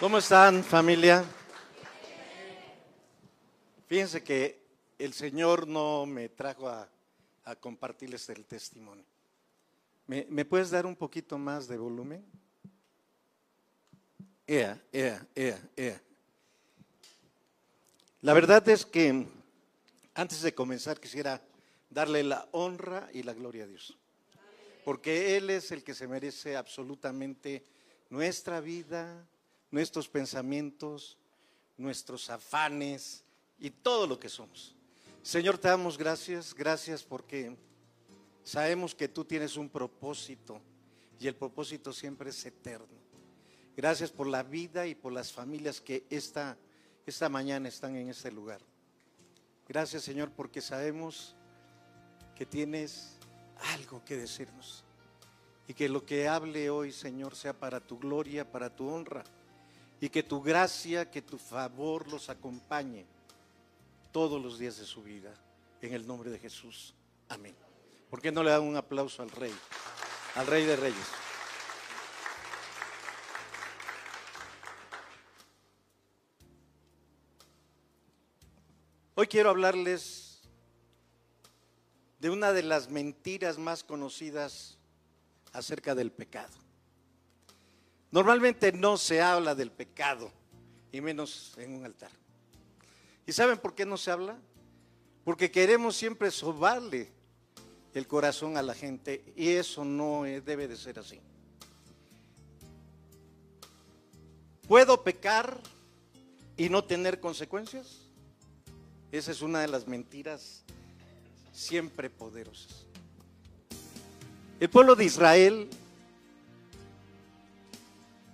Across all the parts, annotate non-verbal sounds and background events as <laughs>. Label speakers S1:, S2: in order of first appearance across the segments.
S1: ¿Cómo están familia? Fíjense que el Señor no me trajo a, a compartirles el testimonio. ¿Me, ¿Me, puedes dar un poquito más de volumen? Ea, ea, ea, ea. La verdad es que antes de comenzar quisiera darle la honra y la gloria a Dios. Porque Él es el que se merece absolutamente nuestra vida, nuestros pensamientos, nuestros afanes y todo lo que somos. Señor, te damos gracias, gracias porque sabemos que tú tienes un propósito y el propósito siempre es eterno. Gracias por la vida y por las familias que esta, esta mañana están en este lugar. Gracias, Señor, porque sabemos que tienes algo que decirnos. Y que lo que hable hoy, Señor, sea para tu gloria, para tu honra. Y que tu gracia, que tu favor los acompañe todos los días de su vida. En el nombre de Jesús. Amén. ¿Por qué no le dan un aplauso al Rey? Al Rey de Reyes. Hoy quiero hablarles de una de las mentiras más conocidas acerca del pecado. Normalmente no se habla del pecado, y menos en un altar. ¿Y saben por qué no se habla? Porque queremos siempre sobarle el corazón a la gente y eso no debe de ser así. ¿Puedo pecar y no tener consecuencias? Esa es una de las mentiras siempre poderosas. El pueblo de Israel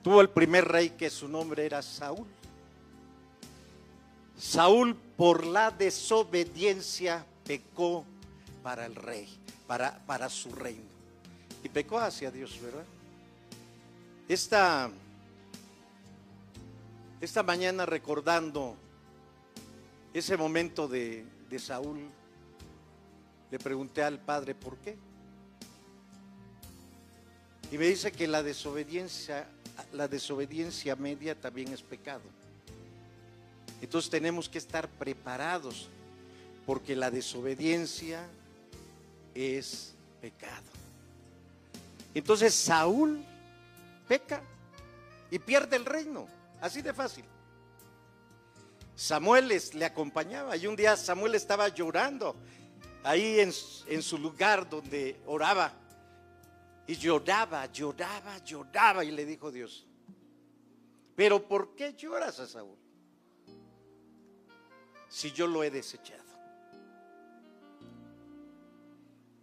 S1: tuvo el primer rey que su nombre era Saúl. Saúl por la desobediencia pecó para el rey, para, para su reino. Y pecó hacia Dios, ¿verdad? Esta, esta mañana recordando ese momento de, de Saúl, le pregunté al padre por qué. Y me dice que la desobediencia, la desobediencia media también es pecado. Entonces tenemos que estar preparados porque la desobediencia es pecado. Entonces Saúl peca y pierde el reino, así de fácil. Samuel le acompañaba y un día Samuel estaba llorando ahí en, en su lugar donde oraba. Y lloraba, lloraba, lloraba y le dijo Dios, pero ¿por qué lloras a Saúl? Si yo lo he desechado.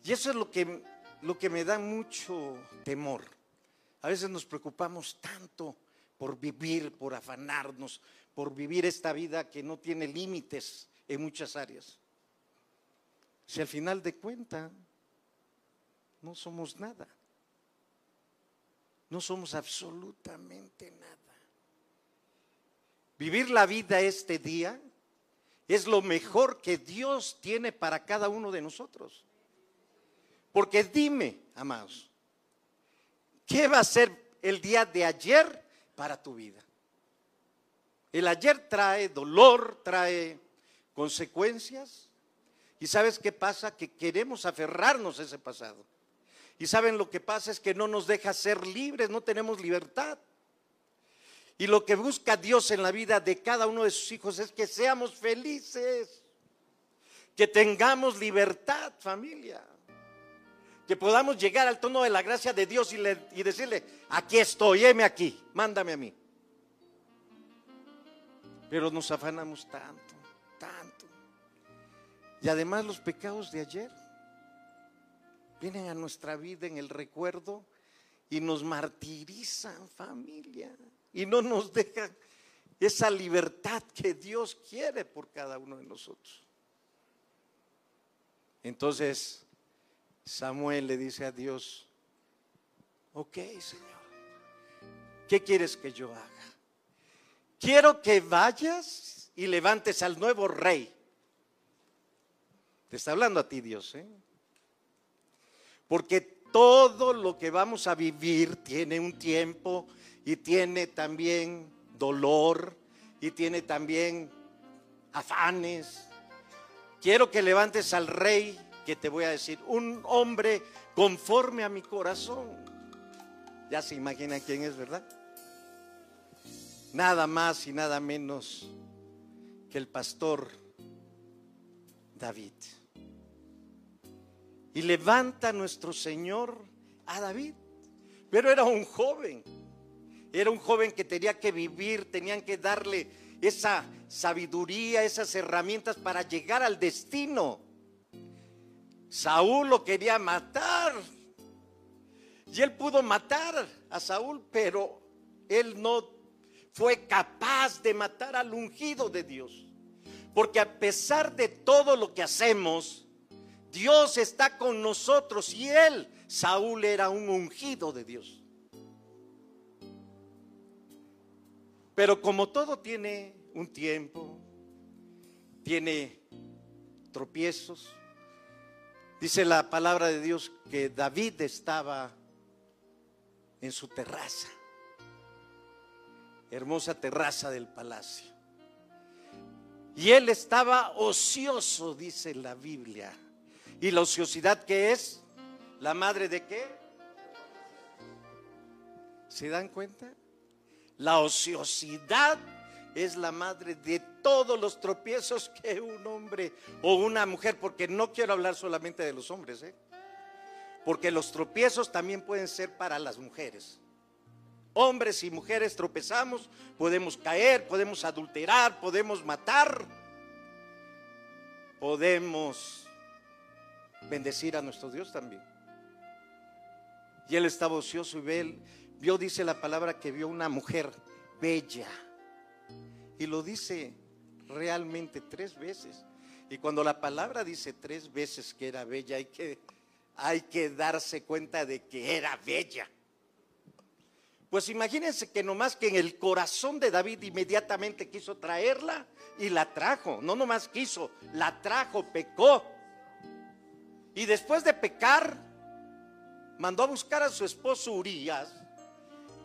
S1: Y eso es lo que, lo que me da mucho temor. A veces nos preocupamos tanto por vivir, por afanarnos, por vivir esta vida que no tiene límites en muchas áreas. Si al final de cuenta no somos nada. No somos absolutamente nada. Vivir la vida este día es lo mejor que Dios tiene para cada uno de nosotros. Porque dime, amados, ¿qué va a ser el día de ayer para tu vida? El ayer trae dolor, trae consecuencias. ¿Y sabes qué pasa? Que queremos aferrarnos a ese pasado. Y saben lo que pasa es que no nos deja ser libres, no tenemos libertad. Y lo que busca Dios en la vida de cada uno de sus hijos es que seamos felices, que tengamos libertad, familia, que podamos llegar al tono de la gracia de Dios y, le, y decirle, aquí estoy, heme aquí, mándame a mí. Pero nos afanamos tanto, tanto. Y además los pecados de ayer vienen a nuestra vida en el recuerdo y nos martirizan familia y no nos dejan esa libertad que Dios quiere por cada uno de nosotros. Entonces Samuel le dice a Dios, ok Señor, ¿qué quieres que yo haga? Quiero que vayas y levantes al nuevo rey. Te está hablando a ti Dios, ¿eh? Porque todo lo que vamos a vivir tiene un tiempo y tiene también dolor y tiene también afanes. Quiero que levantes al rey que te voy a decir, un hombre conforme a mi corazón. Ya se imagina quién es, ¿verdad? Nada más y nada menos que el pastor David. Y levanta nuestro Señor a David. Pero era un joven. Era un joven que tenía que vivir, tenían que darle esa sabiduría, esas herramientas para llegar al destino. Saúl lo quería matar. Y él pudo matar a Saúl, pero él no fue capaz de matar al ungido de Dios. Porque a pesar de todo lo que hacemos, Dios está con nosotros y él, Saúl, era un ungido de Dios. Pero como todo tiene un tiempo, tiene tropiezos, dice la palabra de Dios que David estaba en su terraza, hermosa terraza del palacio. Y él estaba ocioso, dice la Biblia. ¿Y la ociosidad qué es? ¿La madre de qué? ¿Se dan cuenta? La ociosidad es la madre de todos los tropiezos que un hombre o una mujer, porque no quiero hablar solamente de los hombres, ¿eh? porque los tropiezos también pueden ser para las mujeres. Hombres y mujeres tropezamos, podemos caer, podemos adulterar, podemos matar, podemos bendecir a nuestro Dios también. Y él estaba ocioso y ve, vio, dice la palabra, que vio una mujer bella. Y lo dice realmente tres veces. Y cuando la palabra dice tres veces que era bella, hay que, hay que darse cuenta de que era bella. Pues imagínense que nomás que en el corazón de David inmediatamente quiso traerla y la trajo. No nomás quiso, la trajo, pecó. Y después de pecar, mandó a buscar a su esposo Urias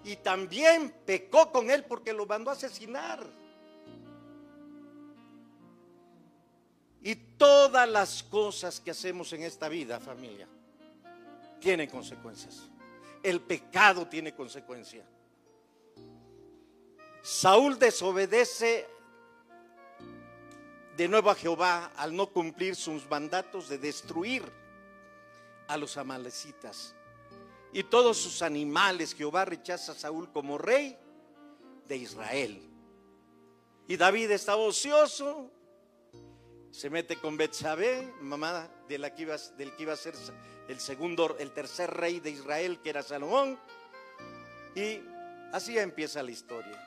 S1: y también pecó con él porque lo mandó a asesinar. Y todas las cosas que hacemos en esta vida, familia, tienen consecuencias. El pecado tiene consecuencia. Saúl desobedece de nuevo a Jehová al no cumplir sus mandatos de destruir a los amalecitas y todos sus animales. Jehová rechaza a Saúl como rey de Israel. Y David estaba ocioso, se mete con Betsabé, mamá de la que iba, del que iba a ser el segundo, el tercer rey de Israel, que era Salomón. Y así empieza la historia.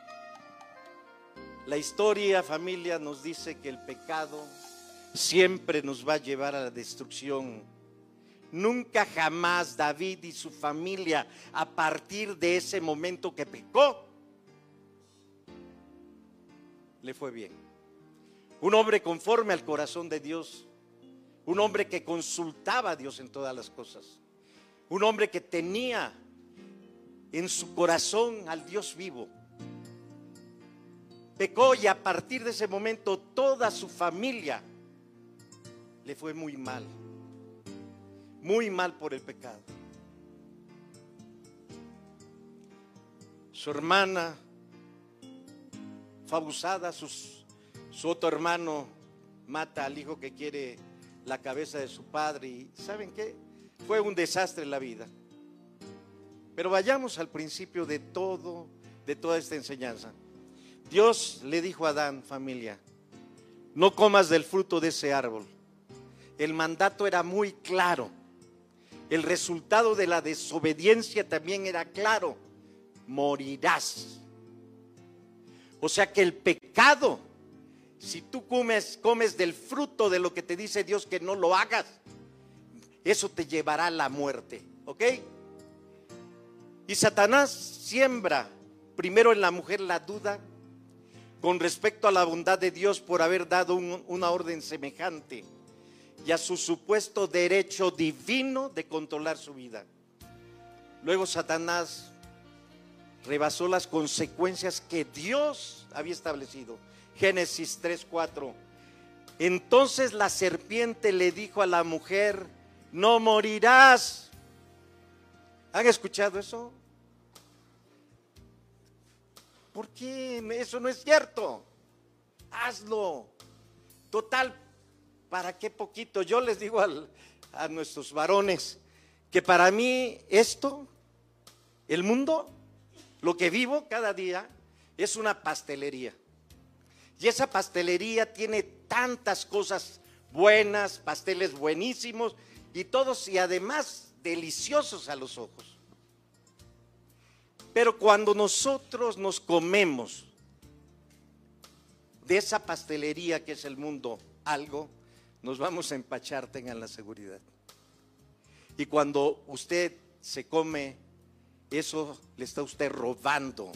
S1: La historia, familia, nos dice que el pecado siempre nos va a llevar a la destrucción. Nunca jamás David y su familia, a partir de ese momento que pecó, le fue bien. Un hombre conforme al corazón de Dios. Un hombre que consultaba a Dios en todas las cosas. Un hombre que tenía en su corazón al Dios vivo pecó y a partir de ese momento toda su familia le fue muy mal, muy mal por el pecado. Su hermana fue abusada, su otro hermano mata al hijo que quiere la cabeza de su padre y ¿saben qué? Fue un desastre en la vida. Pero vayamos al principio de todo, de toda esta enseñanza. Dios le dijo a Adán, familia, no comas del fruto de ese árbol. El mandato era muy claro. El resultado de la desobediencia también era claro. Morirás. O sea que el pecado, si tú comes, comes del fruto de lo que te dice Dios que no lo hagas, eso te llevará a la muerte. ¿Ok? Y Satanás siembra primero en la mujer la duda, con respecto a la bondad de Dios por haber dado una orden semejante y a su supuesto derecho divino de controlar su vida. Luego Satanás rebasó las consecuencias que Dios había establecido. Génesis 3:4. Entonces la serpiente le dijo a la mujer, no morirás. ¿Han escuchado eso? ¿Por qué? Eso no es cierto. Hazlo. Total, ¿para qué poquito? Yo les digo a nuestros varones que para mí esto, el mundo, lo que vivo cada día, es una pastelería. Y esa pastelería tiene tantas cosas buenas, pasteles buenísimos y todos y además deliciosos a los ojos. Pero cuando nosotros nos comemos de esa pastelería que es el mundo algo, nos vamos a empachar, tengan la seguridad. Y cuando usted se come eso, le está usted robando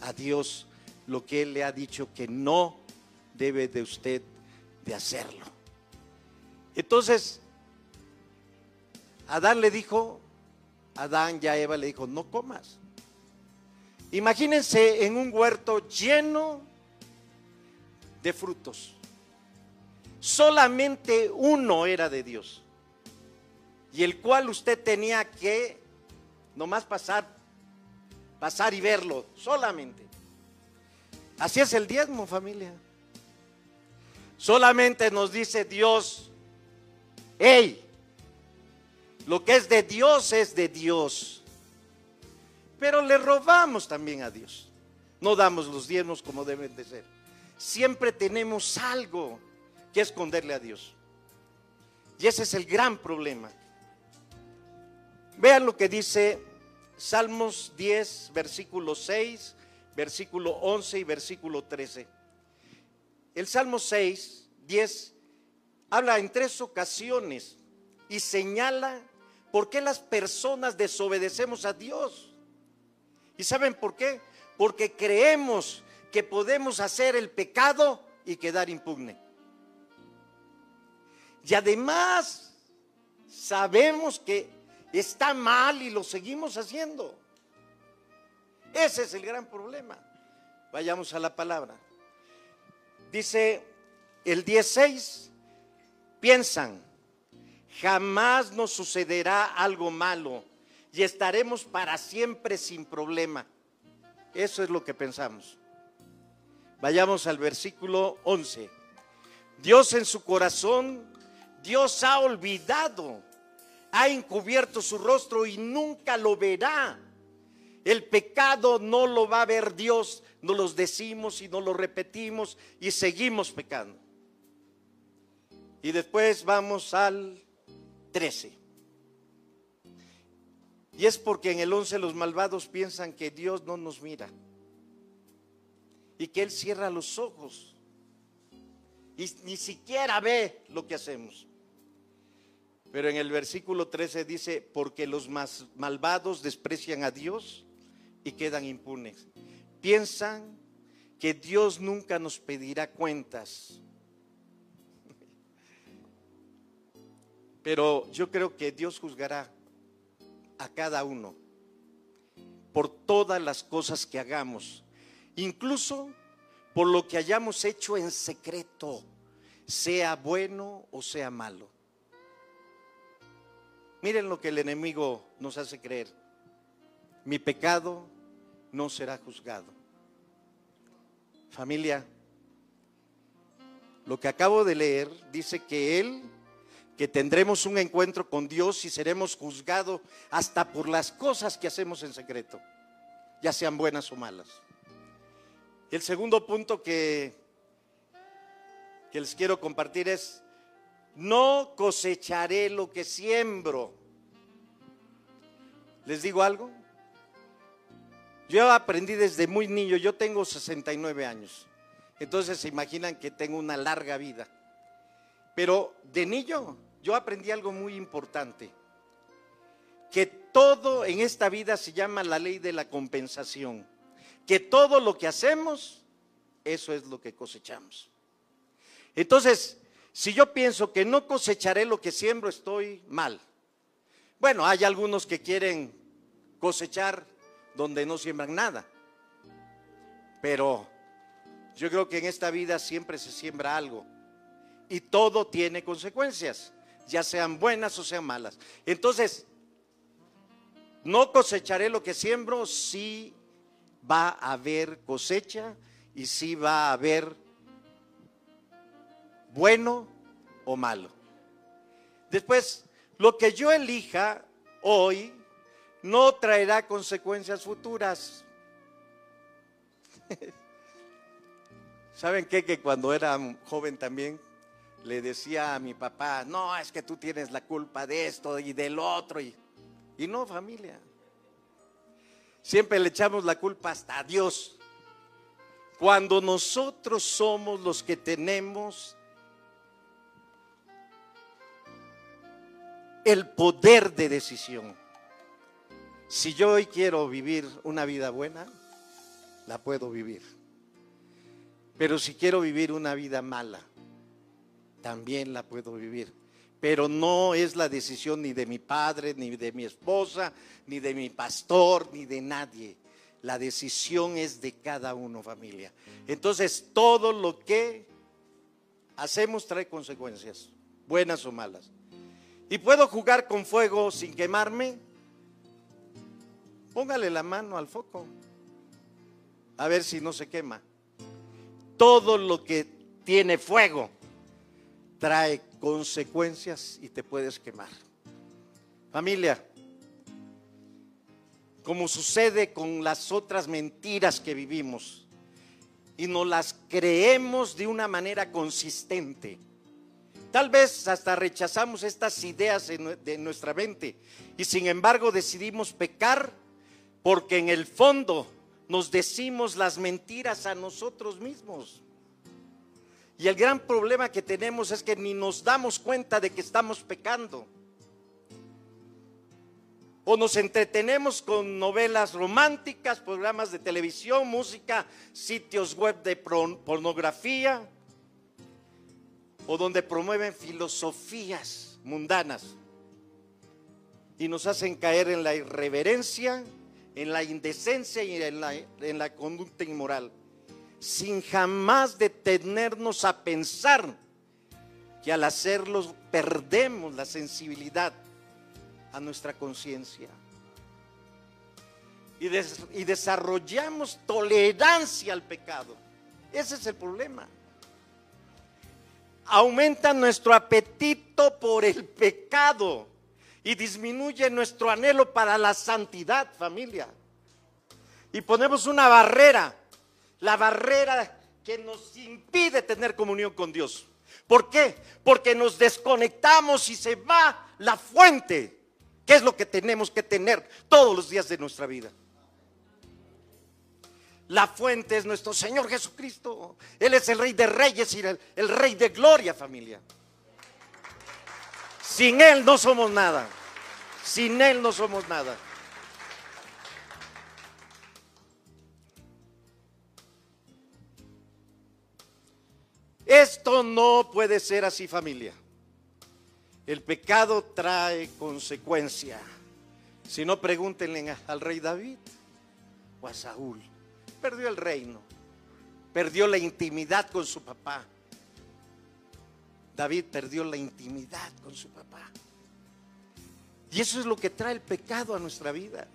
S1: a Dios lo que Él le ha dicho que no debe de usted de hacerlo. Entonces, Adán le dijo, Adán ya Eva le dijo, no comas. Imagínense en un huerto lleno de frutos. Solamente uno era de Dios. Y el cual usted tenía que nomás pasar, pasar y verlo, solamente. Así es el diezmo, familia. Solamente nos dice Dios, hey, lo que es de Dios es de Dios. Pero le robamos también a Dios. No damos los diezmos como deben de ser. Siempre tenemos algo que esconderle a Dios. Y ese es el gran problema. Vean lo que dice Salmos 10, versículo 6 versículo 11 y versículo 13. El Salmo 6, 10 habla en tres ocasiones y señala por qué las personas desobedecemos a Dios. ¿Y saben por qué? Porque creemos que podemos hacer el pecado y quedar impugne. Y además sabemos que está mal y lo seguimos haciendo. Ese es el gran problema. Vayamos a la palabra. Dice el 16, piensan, jamás nos sucederá algo malo y estaremos para siempre sin problema. Eso es lo que pensamos. Vayamos al versículo 11. Dios en su corazón, Dios ha olvidado, ha encubierto su rostro y nunca lo verá el pecado no lo va a ver Dios, no los decimos y no lo repetimos y seguimos pecando. Y después vamos al 13. Y es porque en el 11 los malvados piensan que Dios no nos mira y que Él cierra los ojos y ni siquiera ve lo que hacemos. Pero en el versículo 13 dice, porque los más malvados desprecian a Dios y quedan impunes. Piensan que Dios nunca nos pedirá cuentas. Pero yo creo que Dios juzgará a cada uno por todas las cosas que hagamos, incluso por lo que hayamos hecho en secreto, sea bueno o sea malo. Miren lo que el enemigo nos hace creer. Mi pecado no será juzgado. Familia, lo que acabo de leer dice que Él, que tendremos un encuentro con Dios y seremos juzgados hasta por las cosas que hacemos en secreto, ya sean buenas o malas. El segundo punto que, que les quiero compartir es, no cosecharé lo que siembro. ¿Les digo algo? Yo aprendí desde muy niño, yo tengo 69 años, entonces se imaginan que tengo una larga vida. Pero de niño yo aprendí algo muy importante, que todo en esta vida se llama la ley de la compensación, que todo lo que hacemos, eso es lo que cosechamos. Entonces, si yo pienso que no cosecharé lo que siembro, estoy mal. Bueno, hay algunos que quieren cosechar donde no siembran nada. Pero yo creo que en esta vida siempre se siembra algo y todo tiene consecuencias, ya sean buenas o sean malas. Entonces, no cosecharé lo que siembro, sí va a haber cosecha y sí va a haber bueno o malo. Después, lo que yo elija hoy no traerá consecuencias futuras. <laughs> ¿Saben qué? Que cuando era joven también le decía a mi papá, no, es que tú tienes la culpa de esto y del otro. Y, y no, familia. Siempre le echamos la culpa hasta a Dios. Cuando nosotros somos los que tenemos el poder de decisión. Si yo hoy quiero vivir una vida buena, la puedo vivir. Pero si quiero vivir una vida mala, también la puedo vivir. Pero no es la decisión ni de mi padre, ni de mi esposa, ni de mi pastor, ni de nadie. La decisión es de cada uno, familia. Entonces, todo lo que hacemos trae consecuencias, buenas o malas. ¿Y puedo jugar con fuego sin quemarme? Póngale la mano al foco. A ver si no se quema. Todo lo que tiene fuego trae consecuencias y te puedes quemar. Familia, como sucede con las otras mentiras que vivimos y nos las creemos de una manera consistente Tal vez hasta rechazamos estas ideas de nuestra mente y sin embargo decidimos pecar porque en el fondo nos decimos las mentiras a nosotros mismos. Y el gran problema que tenemos es que ni nos damos cuenta de que estamos pecando. O nos entretenemos con novelas románticas, programas de televisión, música, sitios web de pornografía, o donde promueven filosofías mundanas y nos hacen caer en la irreverencia, en la indecencia y en la, en la conducta inmoral, sin jamás detenernos a pensar que al hacerlo perdemos la sensibilidad a nuestra conciencia. Y, y desarrollamos tolerancia al pecado. Ese es el problema aumenta nuestro apetito por el pecado y disminuye nuestro anhelo para la santidad, familia. Y ponemos una barrera, la barrera que nos impide tener comunión con Dios. ¿Por qué? Porque nos desconectamos y se va la fuente, que es lo que tenemos que tener todos los días de nuestra vida. La fuente es nuestro Señor Jesucristo. Él es el Rey de Reyes y el, Rey de Gloria, familia. Sin Él no somos nada. Sin Él no somos nada. Esto no puede ser así, familia. El pecado trae consecuencia. Si no, pregúntenle al rey David o a Saúl perdió el reino, perdió la intimidad con su papá. David perdió la intimidad con su papá. Y eso es lo que trae el pecado a nuestra vida.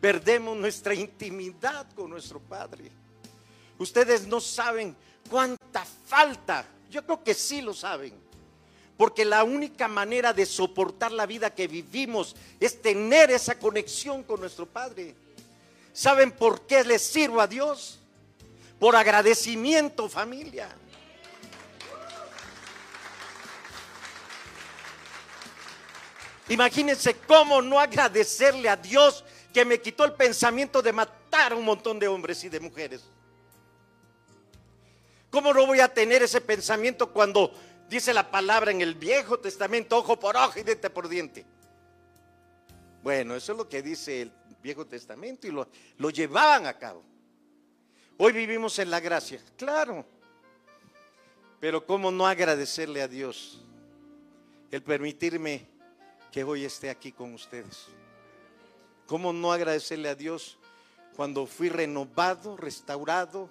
S1: Perdemos nuestra intimidad con nuestro Padre. Ustedes no saben cuánta falta. Yo creo que sí lo saben. Porque la única manera de soportar la vida que vivimos es tener esa conexión con nuestro Padre. ¿Saben por qué les sirvo a Dios? Por agradecimiento, familia. Imagínense cómo no agradecerle a Dios que me quitó el pensamiento de matar a un montón de hombres y de mujeres. ¿Cómo no voy a tener ese pensamiento cuando dice la palabra en el Viejo Testamento, ojo por ojo y diente por diente? Bueno, eso es lo que dice el Viejo Testamento y lo, lo llevaban a cabo. Hoy vivimos en la gracia, claro. Pero ¿cómo no agradecerle a Dios el permitirme que hoy esté aquí con ustedes? ¿Cómo no agradecerle a Dios cuando fui renovado, restaurado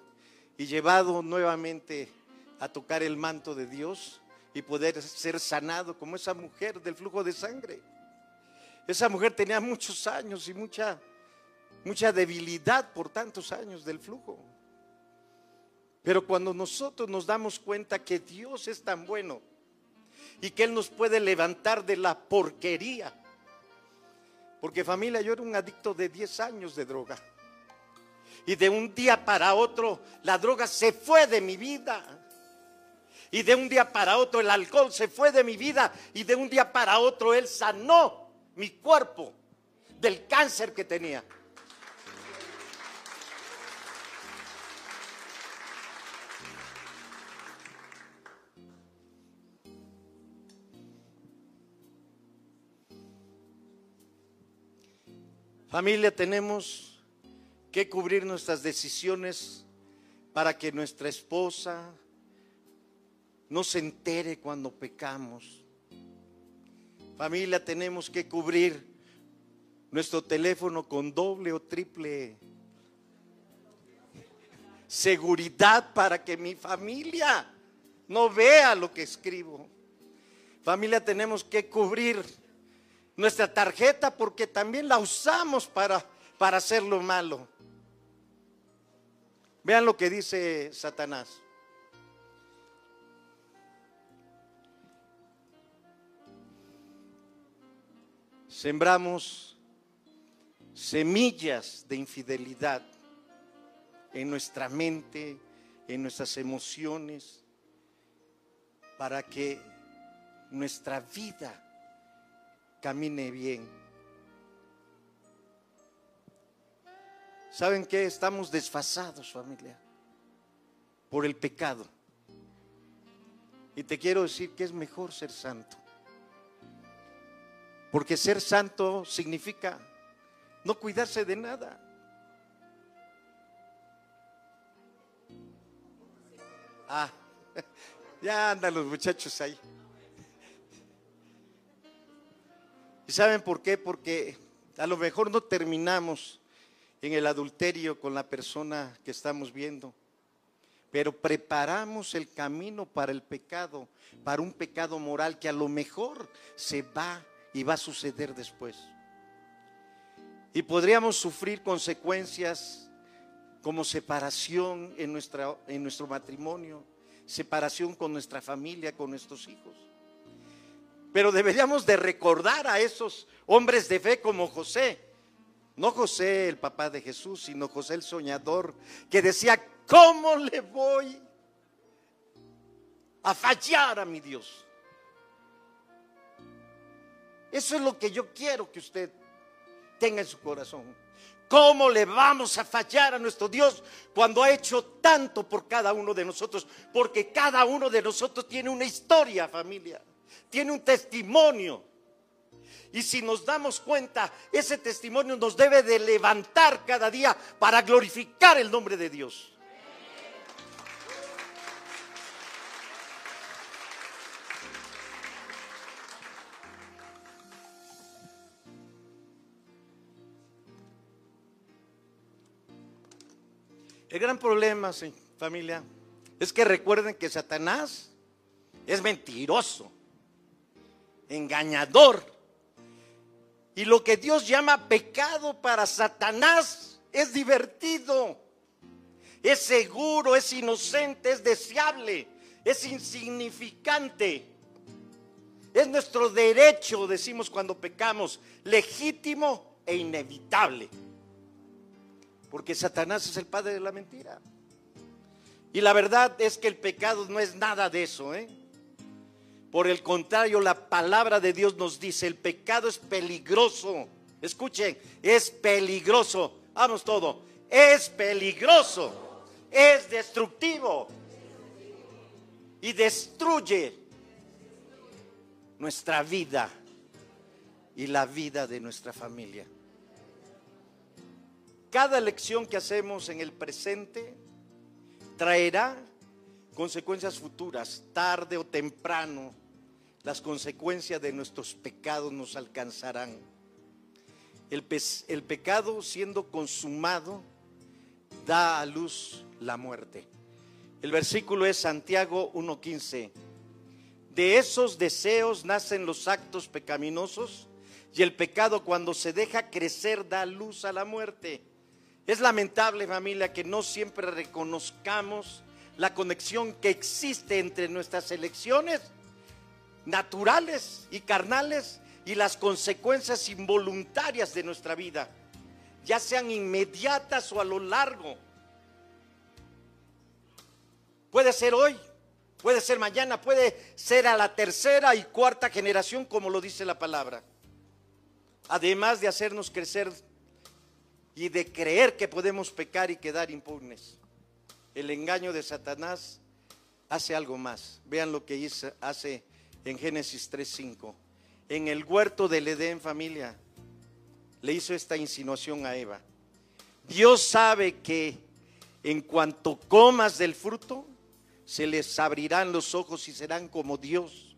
S1: y llevado nuevamente a tocar el manto de Dios y poder ser sanado como esa mujer del flujo de sangre? Esa mujer tenía muchos años y mucha, mucha debilidad por tantos años del flujo. Pero cuando nosotros nos damos cuenta que Dios es tan bueno y que Él nos puede levantar de la porquería. Porque familia, yo era un adicto de 10 años de droga. Y de un día para otro la droga se fue de mi vida. Y de un día para otro el alcohol se fue de mi vida. Y de un día para otro Él sanó mi cuerpo del cáncer que tenía. Familia, tenemos que cubrir nuestras decisiones para que nuestra esposa no se entere cuando pecamos. Familia, tenemos que cubrir nuestro teléfono con doble o triple seguridad para que mi familia no vea lo que escribo. Familia, tenemos que cubrir nuestra tarjeta porque también la usamos para, para hacer lo malo. Vean lo que dice Satanás. Sembramos semillas de infidelidad en nuestra mente, en nuestras emociones, para que nuestra vida camine bien. ¿Saben qué? Estamos desfasados, familia, por el pecado. Y te quiero decir que es mejor ser santo. Porque ser santo significa no cuidarse de nada. Ah, <laughs> ya andan los muchachos ahí. ¿Y saben por qué? Porque a lo mejor no terminamos en el adulterio con la persona que estamos viendo, pero preparamos el camino para el pecado, para un pecado moral que a lo mejor se va y va a suceder después. Y podríamos sufrir consecuencias como separación en, nuestra, en nuestro matrimonio, separación con nuestra familia, con nuestros hijos. Pero deberíamos de recordar a esos hombres de fe como José. No José el papá de Jesús, sino José el soñador, que decía, ¿cómo le voy a fallar a mi Dios? Eso es lo que yo quiero que usted tenga en su corazón. ¿Cómo le vamos a fallar a nuestro Dios cuando ha hecho tanto por cada uno de nosotros? Porque cada uno de nosotros tiene una historia, familia tiene un testimonio. Y si nos damos cuenta, ese testimonio nos debe de levantar cada día para glorificar el nombre de Dios. El gran problema, familia, es que recuerden que Satanás es mentiroso engañador. Y lo que Dios llama pecado para Satanás es divertido, es seguro, es inocente, es deseable, es insignificante. Es nuestro derecho, decimos cuando pecamos, legítimo e inevitable. Porque Satanás es el padre de la mentira. Y la verdad es que el pecado no es nada de eso, ¿eh? Por el contrario, la palabra de Dios nos dice, el pecado es peligroso. Escuchen, es peligroso. Vamos todo. Es peligroso. Es destructivo. Y destruye nuestra vida y la vida de nuestra familia. Cada lección que hacemos en el presente traerá consecuencias futuras, tarde o temprano las consecuencias de nuestros pecados nos alcanzarán. el, pecado siendo consumado da a luz la muerte. El versículo es Santiago 1.15. De esos deseos nacen los actos pecaminosos y el pecado cuando se deja crecer da luz a la muerte. Es lamentable familia que no siempre reconozcamos la conexión que existe entre nuestras elecciones naturales y carnales y las consecuencias involuntarias de nuestra vida, ya sean inmediatas o a lo largo. Puede ser hoy, puede ser mañana, puede ser a la tercera y cuarta generación, como lo dice la palabra. Además de hacernos crecer y de creer que podemos pecar y quedar impunes. El engaño de Satanás hace algo más. Vean lo que hace en Génesis 3:5. En el huerto del Edén, familia, le hizo esta insinuación a Eva. Dios sabe que en cuanto comas del fruto, se les abrirán los ojos y serán como Dios,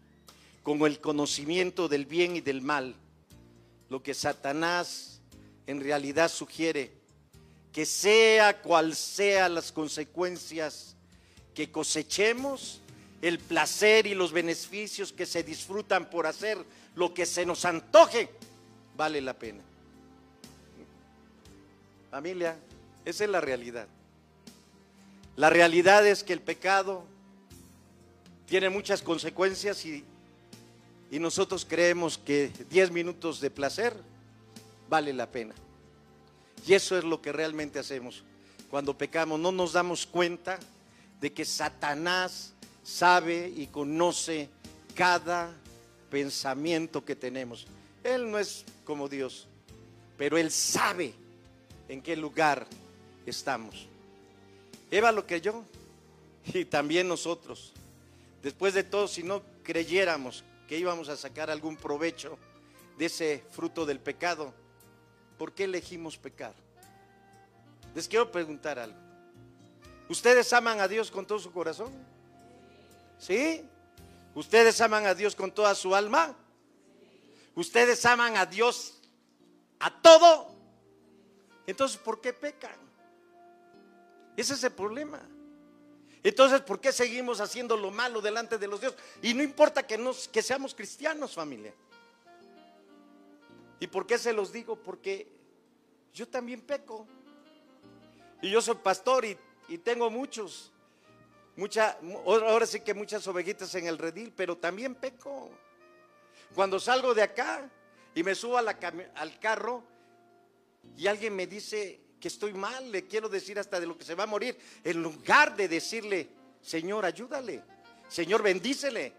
S1: como el conocimiento del bien y del mal. Lo que Satanás en realidad sugiere que sea cual sea las consecuencias que cosechemos, el placer y los beneficios que se disfrutan por hacer lo que se nos antoje, vale la pena. Familia, esa es la realidad. La realidad es que el pecado tiene muchas consecuencias y, y nosotros creemos que 10 minutos de placer vale la pena. Y eso es lo que realmente hacemos. Cuando pecamos no nos damos cuenta de que Satanás sabe y conoce cada pensamiento que tenemos. Él no es como Dios, pero Él sabe en qué lugar estamos. Eva lo creyó y también nosotros. Después de todo, si no creyéramos que íbamos a sacar algún provecho de ese fruto del pecado, ¿por qué elegimos pecar? Les quiero preguntar algo. ¿Ustedes aman a Dios con todo su corazón? ¿Sí? ¿Ustedes aman a Dios con toda su alma? ¿Ustedes aman a Dios a todo? Entonces, ¿por qué pecan? Ese es el problema. Entonces, ¿por qué seguimos haciendo lo malo delante de los dioses? Y no importa que, que seamos cristianos, familia. ¿Y por qué se los digo? Porque yo también peco. Y yo soy pastor y, tengo muchos. Mucha, ahora sí que muchas ovejitas en el redil, pero también peco. Cuando salgo de acá y me subo al carro y alguien me dice que estoy mal, le quiero decir hasta de lo que se va a morir, en lugar de decirle, Señor, ayúdale, Señor, bendícele.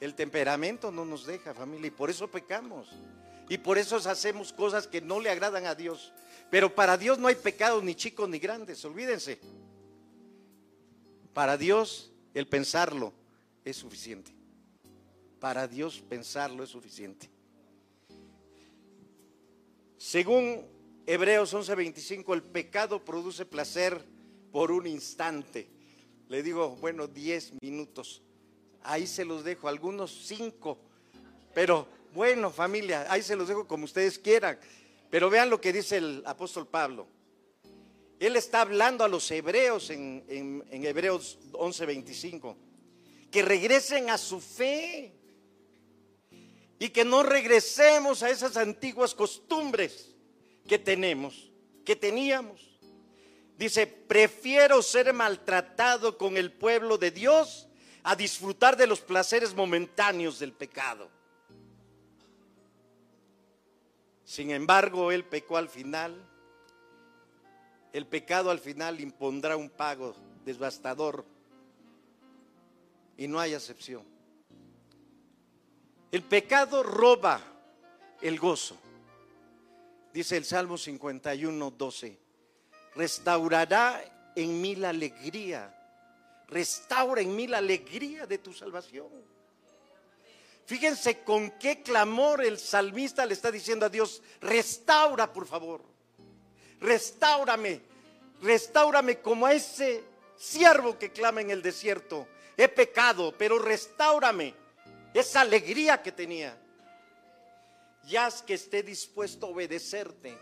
S1: El temperamento no nos deja, familia, y por eso pecamos. Y por eso hacemos cosas que no le agradan a Dios. Pero para Dios no hay pecados ni chicos ni grandes, olvídense. Para Dios el pensarlo es suficiente. Para Dios pensarlo es suficiente. Según Hebreos 11:25, el pecado produce placer por un instante. Le digo, bueno, 10 minutos. Ahí se los dejo, algunos 5. Pero bueno, familia, ahí se los dejo como ustedes quieran. Pero vean lo que dice el apóstol Pablo. Él está hablando a los hebreos en, en, en Hebreos 11:25. Que regresen a su fe y que no regresemos a esas antiguas costumbres que tenemos, que teníamos. Dice, prefiero ser maltratado con el pueblo de Dios a disfrutar de los placeres momentáneos del pecado. Sin embargo, él pecó al final. El pecado al final impondrá un pago devastador y no hay excepción. El pecado roba el gozo. Dice el Salmo 51, 12. Restaurará en mí la alegría. Restaura en mí la alegría de tu salvación. Fíjense con qué clamor el salmista le está diciendo a Dios, restaura por favor, restaurame, restaurame como a ese siervo que clama en el desierto. He pecado, pero restaurame esa alegría que tenía. ya que esté dispuesto a obedecerte,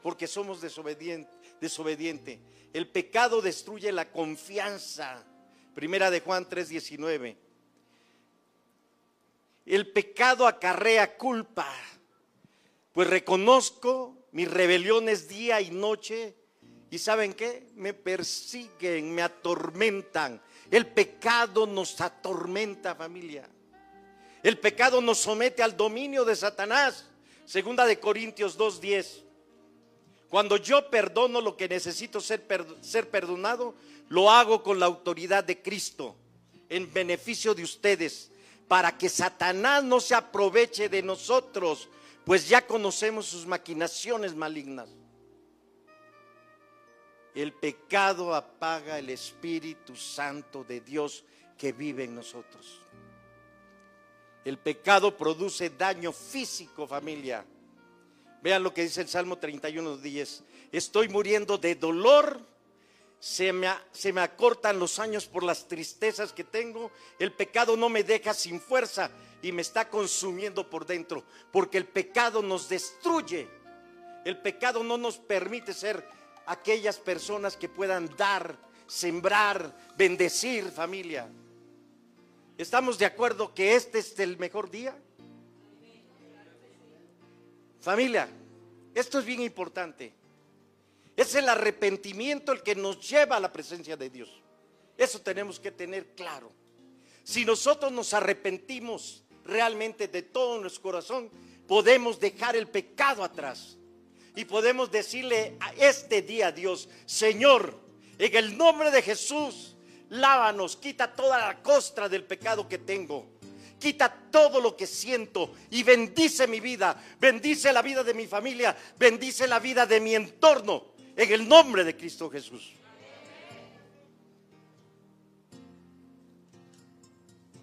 S1: porque somos desobedientes. Desobediente. El pecado destruye la confianza. Primera de Juan 3:19. El pecado acarrea culpa, pues reconozco mis rebeliones día y noche y saben qué, me persiguen, me atormentan. El pecado nos atormenta familia. El pecado nos somete al dominio de Satanás. Segunda de Corintios 2:10. Cuando yo perdono lo que necesito ser perdonado, lo hago con la autoridad de Cristo, en beneficio de ustedes, para que Satanás no se aproveche de nosotros, pues ya conocemos sus maquinaciones malignas. El pecado apaga el Espíritu Santo de Dios que vive en nosotros. El pecado produce daño físico, familia. Vean lo que dice el Salmo 31, 10. Estoy muriendo de dolor, se me, se me acortan los años por las tristezas que tengo, el pecado no me deja sin fuerza y me está consumiendo por dentro, porque el pecado nos destruye. El pecado no nos permite ser aquellas personas que puedan dar, sembrar, bendecir familia. ¿Estamos de acuerdo que este es el mejor día? Familia, esto es bien importante. Es el arrepentimiento el que nos lleva a la presencia de Dios. Eso tenemos que tener claro. Si nosotros nos arrepentimos realmente de todo nuestro corazón, podemos dejar el pecado atrás y podemos decirle a este día a Dios, Señor, en el nombre de Jesús, lávanos, quita toda la costra del pecado que tengo. Quita todo lo que siento y bendice mi vida, bendice la vida de mi familia, bendice la vida de mi entorno, en el nombre de Cristo Jesús.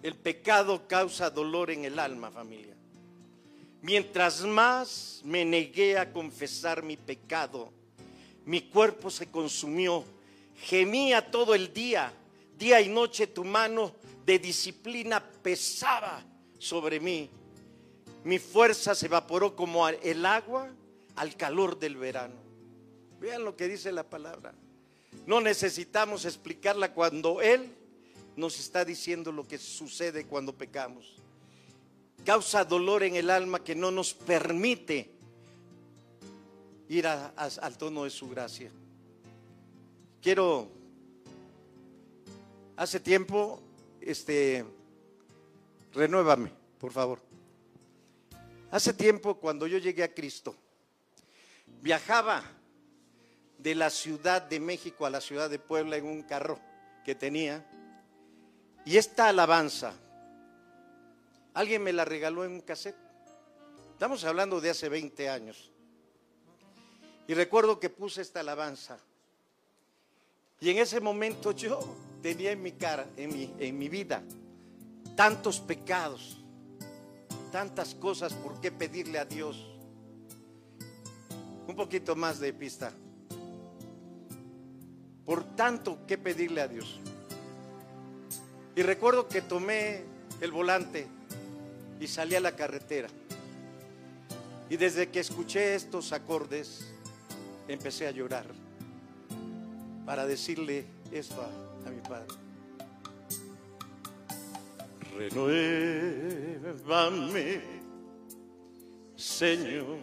S1: El pecado causa dolor en el alma, familia. Mientras más me negué a confesar mi pecado, mi cuerpo se consumió, gemía todo el día, día y noche tu mano de disciplina pesaba sobre mí. Mi fuerza se evaporó como el agua al calor del verano. Vean lo que dice la palabra. No necesitamos explicarla cuando Él nos está diciendo lo que sucede cuando pecamos causa dolor en el alma que no nos permite ir al tono de su gracia. Quiero, hace tiempo, este, renuévame, por favor. Hace tiempo, cuando yo llegué a Cristo, viajaba de la Ciudad de México a la Ciudad de Puebla en un carro que tenía, y esta alabanza, Alguien me la regaló en un cassette. Estamos hablando de hace 20 años. Y recuerdo que puse esta alabanza. Y en ese momento yo tenía en mi cara, en mi, en mi vida, tantos pecados, tantas cosas por qué pedirle a Dios. Un poquito más de pista. Por tanto que pedirle a Dios. Y recuerdo que tomé el volante y salí a la carretera. Y desde que escuché estos acordes, empecé a llorar para decirle esto a, mi padre. Renuévame, Señor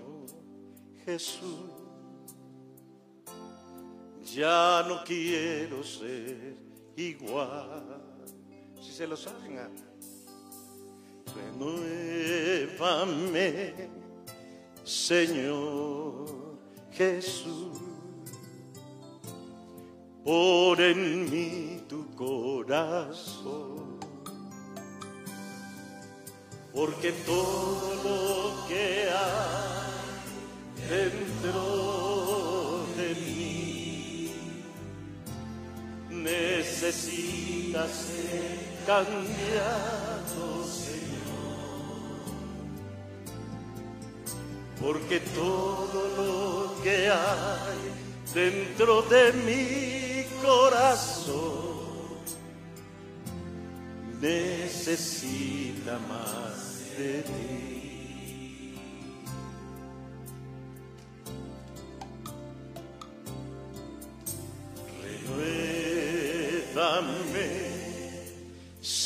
S1: Jesús. Ya no quiero ser igual. Si se lo saben, renuévame, Señor Jesús. Pon en mí tu corazón, porque todo lo que hay dentro necesita ser cambiado porque todo lo que hay dentro de mi corazón necesita más de ti.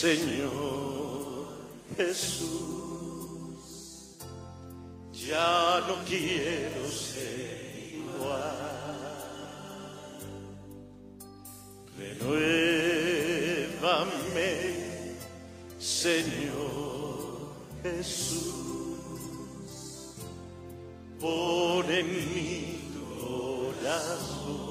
S2: Señor Jesús. Ya no quiero ser igual. Renuévame, Señor Jesús. Pon en tu corazón,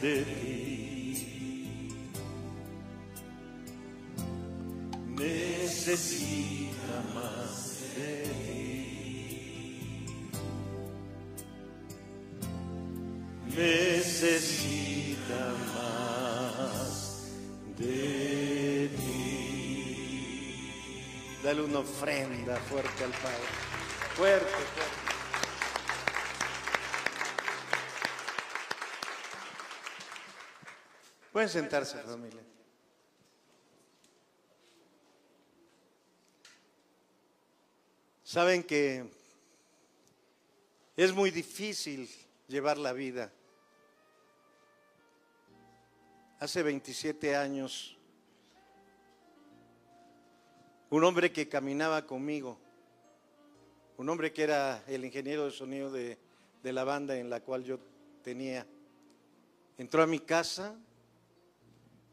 S2: de ti. Necesita más de ti. Necesita más de ti.
S1: Dale una ofrenda fuerte al Padre. Fuerte, fuerte. Pueden sentarse, familia. Saben que es muy difícil llevar la vida. Hace 27 años, un hombre que caminaba conmigo, un hombre que era el ingeniero de sonido de, de la banda en la cual yo tenía, entró a mi casa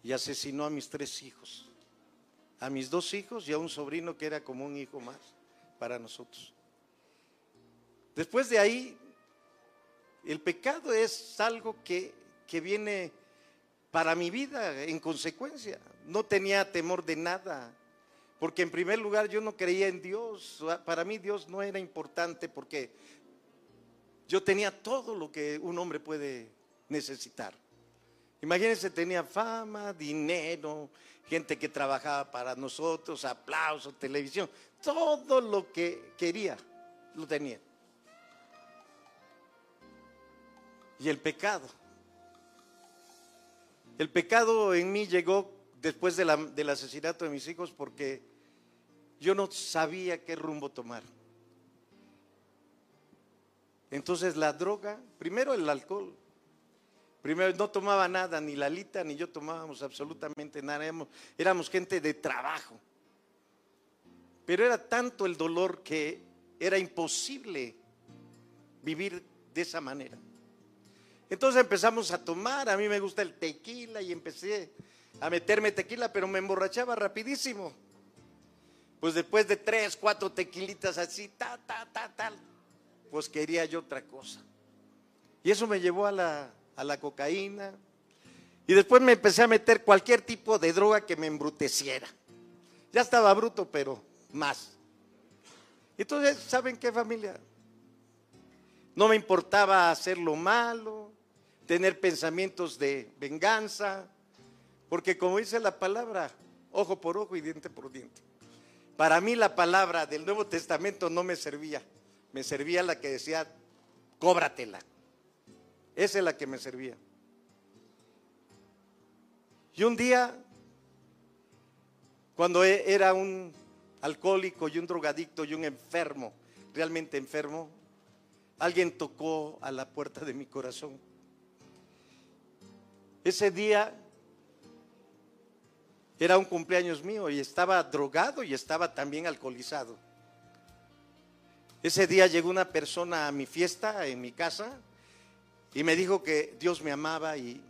S1: y asesinó a mis tres hijos, a mis dos hijos y a un sobrino que era como un hijo más para nosotros. Después de ahí, el pecado es algo que, que viene para mi vida en consecuencia. No tenía temor de nada, porque en primer lugar yo no creía en Dios. Para mí Dios no era importante porque yo tenía todo lo que un hombre puede necesitar. Imagínense, tenía fama, dinero, gente que trabajaba para nosotros, aplausos, televisión, todo lo que quería lo tenía. Y el pecado. El pecado en mí llegó después del asesinato de mis hijos porque yo no sabía qué rumbo tomar. Entonces la droga, primero el alcohol, primero no tomaba nada, ni Lalita ni yo tomábamos absolutamente nada, éramos, éramos gente de trabajo. Pero era tanto el dolor que era imposible vivir de esa manera. Entonces empezamos a tomar, a mí me gusta el tequila y empecé a meterme tequila, pero me emborrachaba rapidísimo. Pues después de tres, cuatro tequilitas así, ta, ta, ta, tal, pues quería yo otra cosa. Y eso me llevó a la, a la cocaína. Y después me empecé a meter cualquier tipo de droga que me embruteciera. Ya estaba bruto, pero más. Entonces, ¿saben qué familia? No me importaba hacer lo malo, tener pensamientos de venganza, porque como dice la palabra, ojo por ojo y diente por diente. Para mí la palabra del Nuevo Testamento no me servía, me servía la que decía, cóbratela. Esa es la que me servía. Y un día, cuando e- era un alcohólico y un drogadicto y un enfermo, realmente enfermo, alguien tocó a la puerta de mi corazón. Ese día era un cumpleaños mío y estaba drogado y estaba también alcoholizado. Ese día llegó una persona a mi fiesta en mi casa y me dijo que Dios me amaba y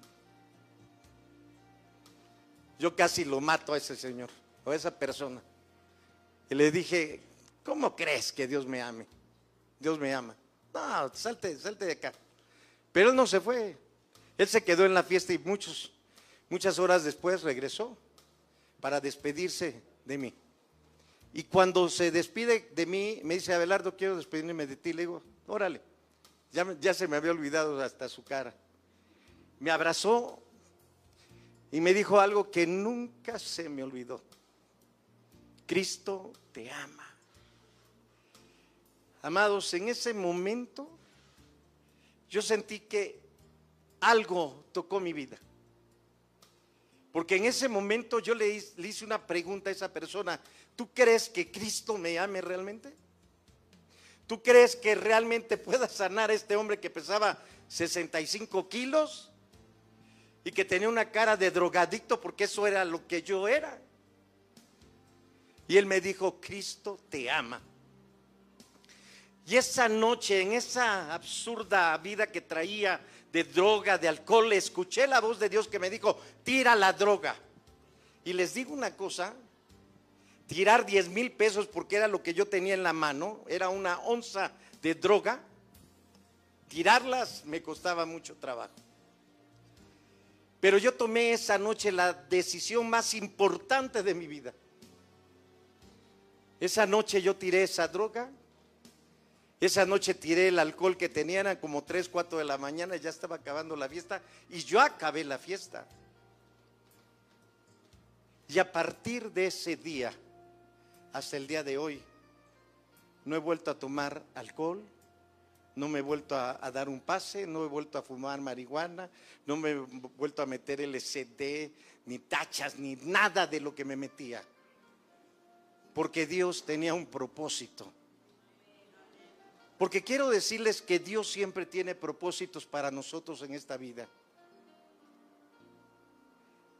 S1: yo casi lo mato a ese señor o a esa persona. Y le dije, ¿cómo crees que Dios me ame? Dios me ama. No, salte, salte de acá. Pero él no se fue. Él se quedó en la fiesta y muchos, muchas horas después regresó para despedirse de mí. Y cuando se despide de mí, me dice, Abelardo, quiero despedirme de ti. Le digo, órale, ya, se me había olvidado hasta su cara. me abrazó y me dijo algo que nunca se me olvidó. Cristo te ama. Amados, en ese momento yo sentí que algo tocó mi vida. Porque en ese momento yo le, hice una pregunta a esa persona, ¿tú crees que Cristo me ame realmente? ¿Tú crees que realmente pueda sanar a este hombre que pesaba 65 kilos y que tenía una cara de drogadicto porque eso era lo que yo era? Y él me dijo, Cristo te ama. Y esa noche, en esa absurda vida que traía de droga, de alcohol, escuché la voz de Dios que me dijo, tira la droga. Y les digo una cosa, tirar 10 mil pesos porque era lo que yo tenía en la mano, era una onza de droga, tirarlas me costaba mucho trabajo. Pero yo tomé esa noche la decisión más importante de mi vida. Esa noche yo tiré esa droga esa noche tiré el alcohol que tenían, como 3, 4 de la mañana, ya estaba acabando la fiesta y yo acabé la fiesta. Y a partir de ese día, hasta el día de hoy, no he vuelto a tomar alcohol, no me he vuelto a, dar un pase, no he vuelto a fumar marihuana, no me he vuelto a meter LSD, ni tachas, ni nada de lo que me metía. Porque Dios tenía un propósito. Porque quiero decirles que Dios siempre tiene propósitos para nosotros en esta vida.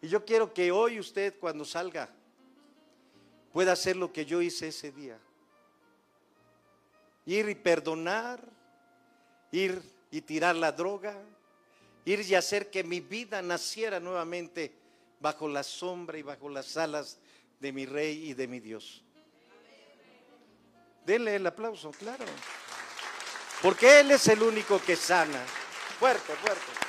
S1: Y yo quiero que hoy usted cuando salga pueda hacer lo que yo hice ese día. Ir y perdonar, ir y tirar la droga, ir y hacer que mi vida naciera nuevamente bajo la sombra y bajo las alas de mi rey y de mi Dios. Denle el aplauso, claro. Porque Él es el único que sana. Fuerte, fuerte.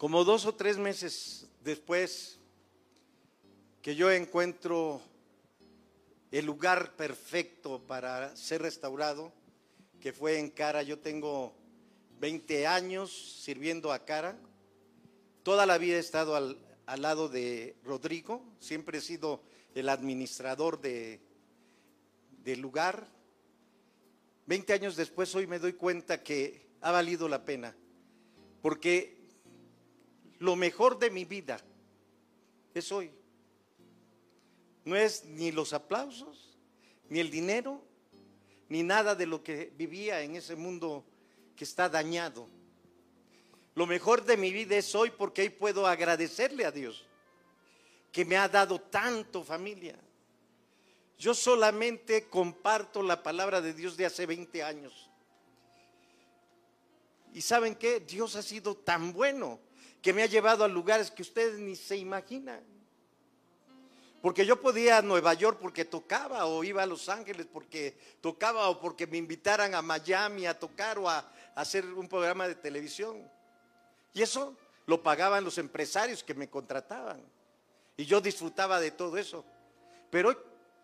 S1: Como dos o tres meses después que yo encuentro el lugar perfecto para ser restaurado, que fue en Cara, yo tengo 20 años sirviendo a Cara, Toda la vida he estado al, lado de Rodrigo, siempre he sido el administrador de, del lugar. Veinte años después hoy me doy cuenta que ha valido la pena, porque lo mejor de mi vida es hoy. No es ni los aplausos, ni el dinero, ni nada de lo que vivía en ese mundo que está dañado lo mejor de mi vida es hoy porque hoy puedo agradecerle a Dios que me ha dado tanto familia. Yo solamente comparto la palabra de Dios de hace 20 años. Y saben qué, Dios ha sido tan bueno que me ha llevado a lugares que ustedes ni se imaginan. Porque yo podía a Nueva York porque tocaba, o iba a Los Ángeles porque tocaba, o porque me invitaran a Miami a tocar o a, a hacer un programa de televisión. Y eso lo pagaban los empresarios que me contrataban. Y yo disfrutaba de todo eso. Pero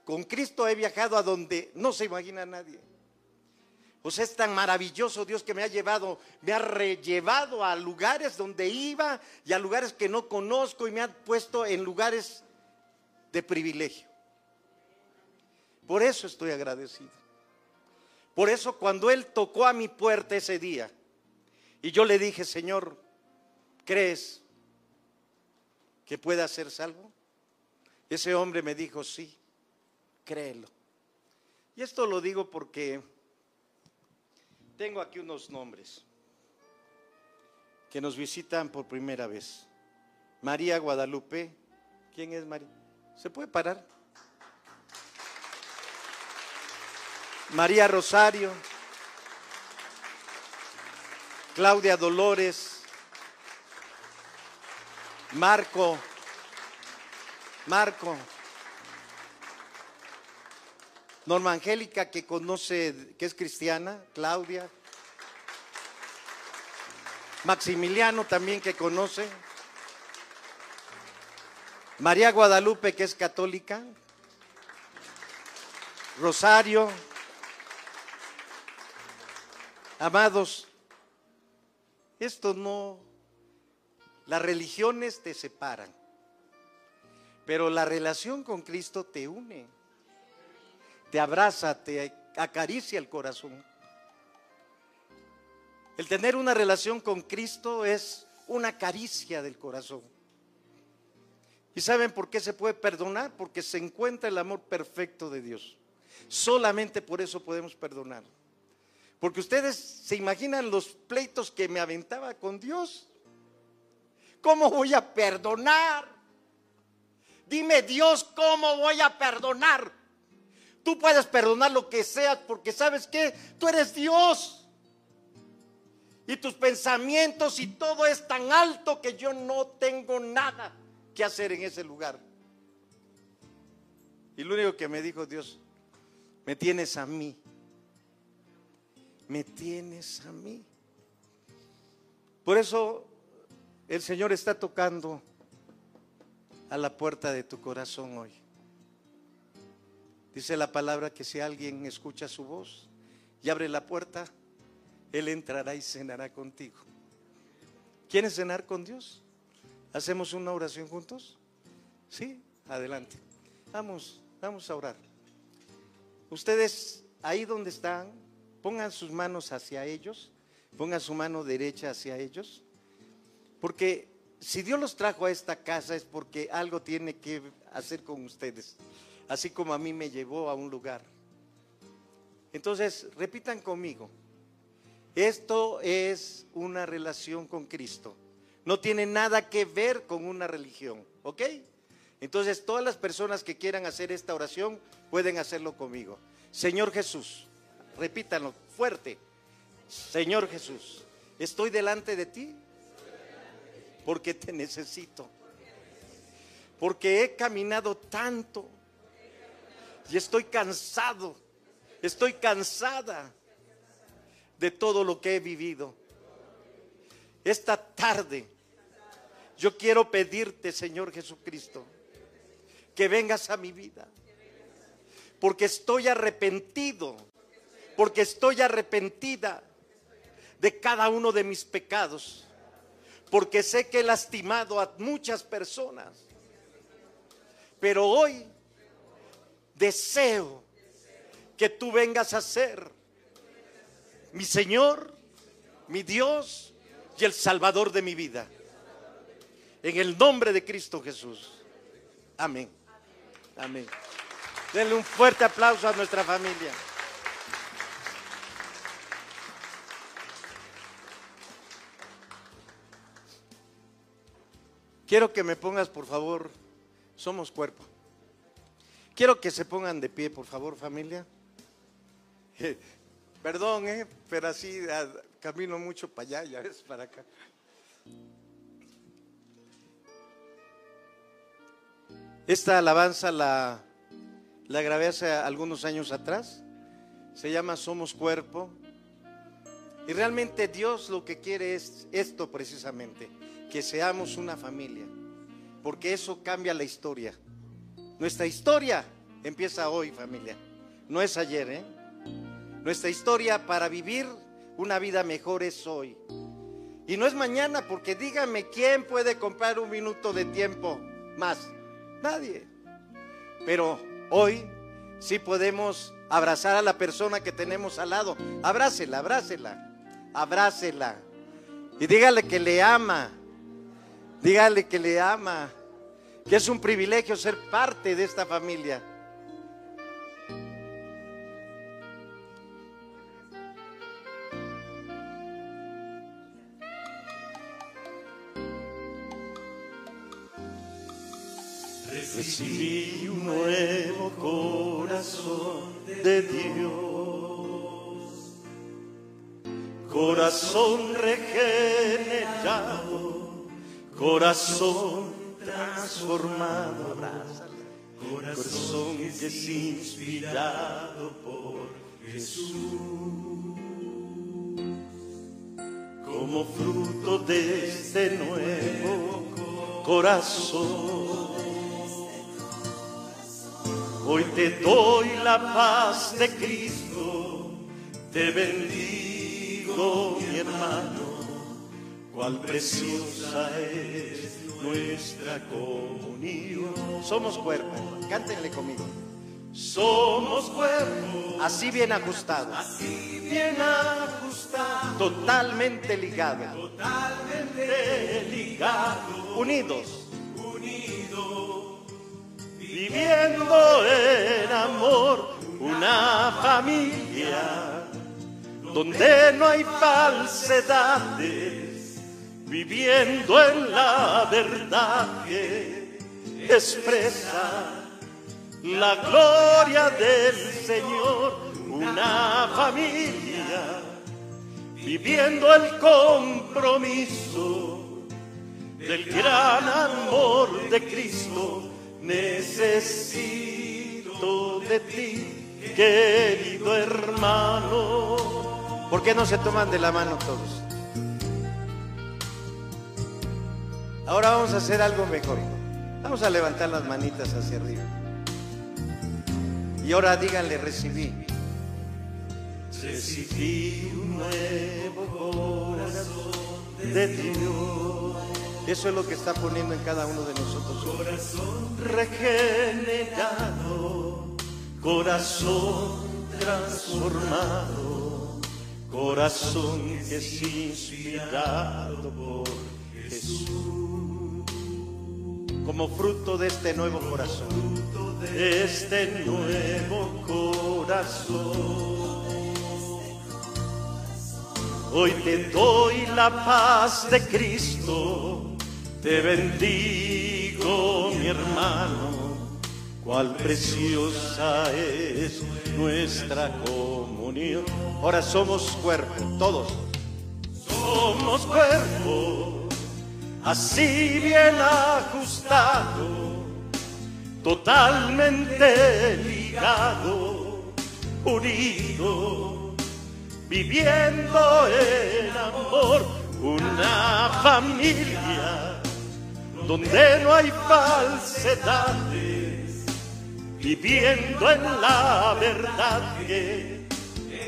S1: con Cristo he viajado a donde no se imagina nadie. Pues es tan maravilloso Dios que me ha llevado, me ha rellevado a lugares donde iba y a lugares que no conozco y me ha puesto en lugares de privilegio. Por eso estoy agradecido. Por eso cuando Él tocó a mi puerta ese día y yo le dije, Señor, ¿crees que pueda ser salvo? Ese hombre me dijo, sí, créelo. Y esto lo digo porque tengo aquí unos nombres que nos visitan por primera vez. María Guadalupe, ¿quién es María? ¿Se puede parar? María Rosario, Claudia Dolores, Marco, Marco, Norma Angélica que conoce, que es cristiana, Claudia, Maximiliano también que conoce, María Guadalupe, que es católica, Rosario, amados, esto no, las religiones te separan, pero la relación con Cristo te une, te abraza, te acaricia el corazón. El tener una relación con Cristo es una caricia del corazón. ¿Y saben por qué se puede perdonar? Porque se encuentra el amor perfecto de Dios. Solamente por eso podemos perdonar. Porque ustedes se imaginan los pleitos que me aventaba con Dios. ¿Cómo voy a perdonar? Dime Dios, ¿cómo voy a perdonar? Tú puedes perdonar lo que sea porque sabes que tú eres Dios. Y tus pensamientos y todo es tan alto que yo no tengo nada que hacer en ese lugar. Y lo único que me dijo Dios, me tienes a mí. Me tienes a mí. Por eso el Señor está tocando a la puerta de tu corazón hoy. Dice la palabra que si alguien escucha su voz y abre la puerta, Él entrará y cenará contigo. ¿Quieres cenar con Dios? ¿Hacemos una oración juntos? Sí, adelante. Vamos, vamos a orar. Ustedes ahí donde están, pongan sus manos hacia ellos, pongan su mano derecha hacia ellos, porque si Dios los trajo a esta casa es porque algo tiene que hacer con ustedes, así como a mí me llevó a un lugar. Entonces, repitan conmigo, esto es una relación con Cristo, no tiene nada que ver con una religión, ¿ok? Entonces, todas las personas que quieran hacer esta oración pueden hacerlo conmigo. Señor Jesús, repítanlo fuerte. Señor Jesús, estoy delante de ti porque te necesito. Porque he caminado tanto y estoy cansado, estoy cansada de todo lo que he vivido. Esta tarde yo quiero pedirte, Señor Jesucristo, que vengas a mi vida. Porque estoy arrepentido, porque estoy arrepentida de cada uno de mis pecados, porque sé que he lastimado a muchas personas. Pero hoy deseo que tú vengas a ser mi Señor, mi Dios y el Salvador de mi vida. En el nombre de Cristo Jesús. Amén. Amén. Denle un fuerte aplauso a nuestra familia. Quiero que me pongas, por favor, somos cuerpo. Quiero que se pongan de pie, por favor, familia. Perdón, eh, pero así camino mucho para allá, ya ves, para acá. Esta alabanza la, la grabé hace algunos años atrás. Se llama Somos Cuerpo. Y realmente Dios lo que quiere es esto precisamente, que seamos una familia. Porque eso cambia la historia. Nuestra historia empieza hoy, familia. No es ayer, ¿eh? Nuestra historia para vivir una vida mejor es hoy. Y no es mañana, porque dígame, ¿quién puede comprar un minuto de tiempo más? Nadie. Pero hoy sí podemos abrazar a la persona que tenemos al lado. Abrácela, abrácela, abrácela. Y dígale que le ama. Dígale que le ama. Que es un privilegio ser parte de esta familia.
S2: Recibí un nuevo corazón de Dios, corazón regenerado, corazón transformado, corazón que es inspirado por Jesús, como fruto de este nuevo corazón
S1: Hoy te doy la paz de Cristo, te bendigo mi hermano, cuál preciosa es nuestra comunión.
S3: Somos cuerpo, cántenle conmigo.
S1: Somos cuerpo,
S3: así bien ajustado,
S1: así bien ajustado,
S3: totalmente ligado,
S1: totalmente ligado,
S3: unidos,
S1: unidos, viviendo en amor, una familia donde no hay falsedades, viviendo en la verdad que expresa la gloria del Señor, una familia viviendo el compromiso del gran amor de Cristo. Necesito de ti, querido hermano.
S3: ¿Por qué no se toman de la mano todos? Ahora vamos a hacer algo mejor. Vamos a levantar las manitas hacia arriba. Y ahora díganle, recibí.
S1: Recibí un nuevo corazón de Dios.
S3: Eso es lo que está poniendo en cada uno de nosotros.
S1: Corazón regenerado, corazón transformado, corazón que es inspirado por
S3: Como fruto de este nuevo corazón
S1: este nuevo corazón. Hoy te doy la paz de Cristo, te bendigo mi hermano, cuál preciosa es nuestra comunión.
S3: Ahora somos cuerpo, todos.
S1: Somos cuerpo, así bien ajustado totalmente ligado, unido, viviendo en amor, una familia donde no hay falsedades, viviendo en la verdad que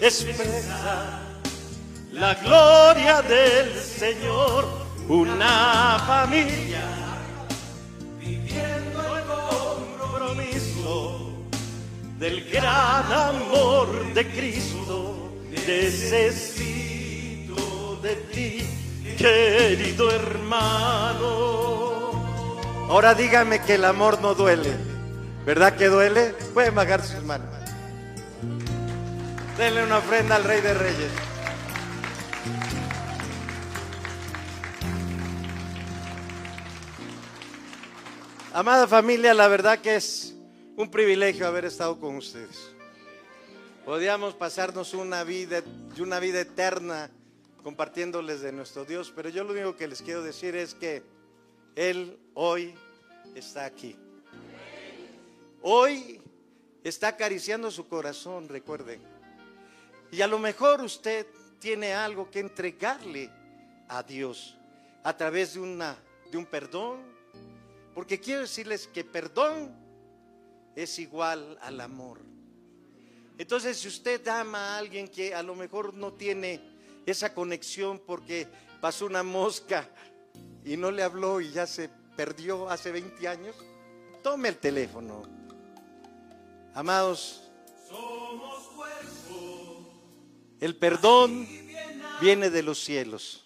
S1: expresa la gloria del Señor, una familia del gran amor de Cristo. Necesito de ti, querido hermano.
S3: Ahora dígame que el amor no duele. ¿Verdad que duele? Pueden bajar sus manos. Denle una ofrenda al Rey de Reyes. Amada familia, la verdad que es un privilegio haber estado con ustedes. Podíamos pasarnos una vida, una vida eterna compartiéndoles de nuestro Dios, pero yo lo único que les quiero decir es que Él hoy está aquí. Hoy está acariciando su corazón, recuerden. Y a lo mejor usted tiene algo que entregarle a Dios a través de, una, de un perdón, porque quiero decirles que perdón es igual al amor. Entonces, si usted ama a alguien que a lo mejor no tiene esa conexión porque pasó una mosca y no le habló y ya se perdió hace 20 años, tome el teléfono. Amados, el perdón viene de los cielos.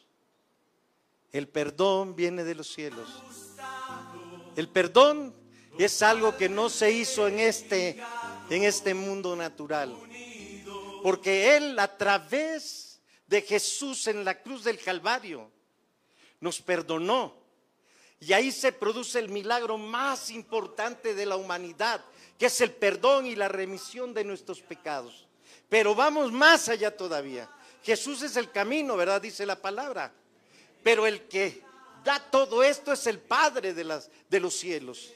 S3: El perdón viene de los cielos. El perdón es algo que no se hizo en este, en este mundo natural. Porque Él a través de Jesús en la cruz del Calvario nos perdonó. Y ahí se produce el milagro más importante de la humanidad, que es el perdón y la remisión de nuestros pecados. Pero vamos más allá todavía. Jesús es el camino, ¿verdad? Dice la palabra. Pero el que da todo esto es el Padre de, los cielos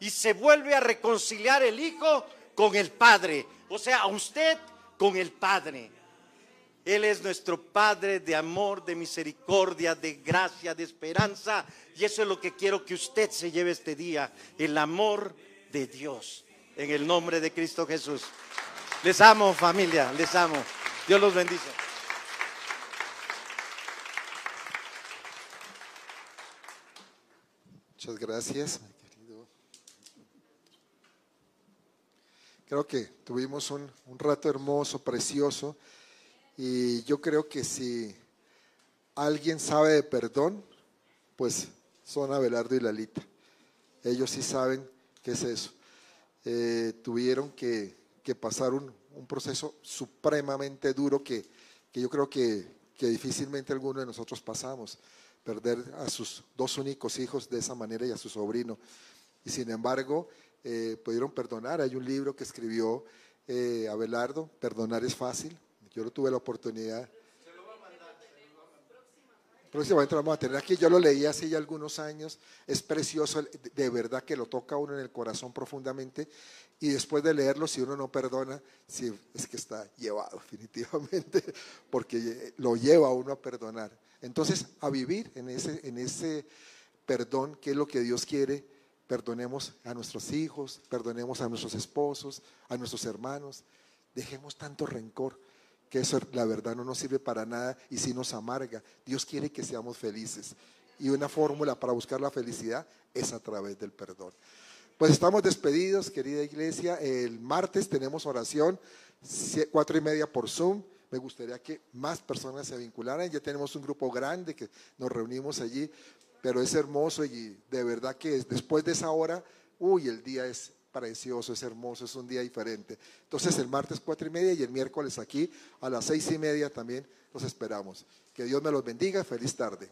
S3: y se vuelve a reconciliar el Hijo con el Padre. O sea, a usted con el Padre. Él es nuestro Padre de amor, de misericordia, de gracia, de esperanza. Y eso es lo que quiero que usted se lleve este día, el amor de Dios.
S1: En el nombre de Cristo Jesús. Les amo familia, les amo. Dios los bendice.
S4: Muchas gracias, querido. Creo que tuvimos un, un, rato hermoso, precioso, y yo creo que si alguien sabe de perdón, pues son Abelardo y Lalita. Ellos sí saben qué es eso. Eh, tuvieron que, que pasar un, un, proceso supremamente duro que, que yo creo que, que difícilmente alguno de nosotros pasamos perder a sus dos únicos hijos de esa manera y a su sobrino. Y sin embargo, eh, pudieron perdonar. Hay un libro que escribió eh, Abelardo, Perdonar es fácil. Yo no tuve la oportunidad. Próximamente lo vamos a tener aquí. Yo lo leí hace ya algunos años. Es precioso, de verdad que lo toca uno en el corazón profundamente. Y después de leerlo, si uno no perdona, es que está llevado <laughs> definitivamente, porque lo lleva a uno a perdonar. Entonces, a vivir en ese, en ese perdón, que es lo que Dios quiere, perdonemos a nuestros hijos, perdonemos a nuestros esposos, a nuestros hermanos, dejemos tanto rencor que eso la verdad no nos sirve para nada y sí nos amarga. Dios quiere que seamos felices. Y una fórmula para buscar la felicidad es a través del perdón. Pues estamos despedidos, querida iglesia. El martes tenemos oración, cuatro y media por Zoom. Me gustaría que más personas se vincularan. Ya tenemos un grupo grande que nos reunimos allí, pero es hermoso y de verdad que después de esa hora, uy, el día es precioso, es hermoso, es un día diferente. Entonces el martes cuatro y media y el miércoles aquí a las seis y media también los esperamos. Que Dios me los bendiga. Feliz tarde.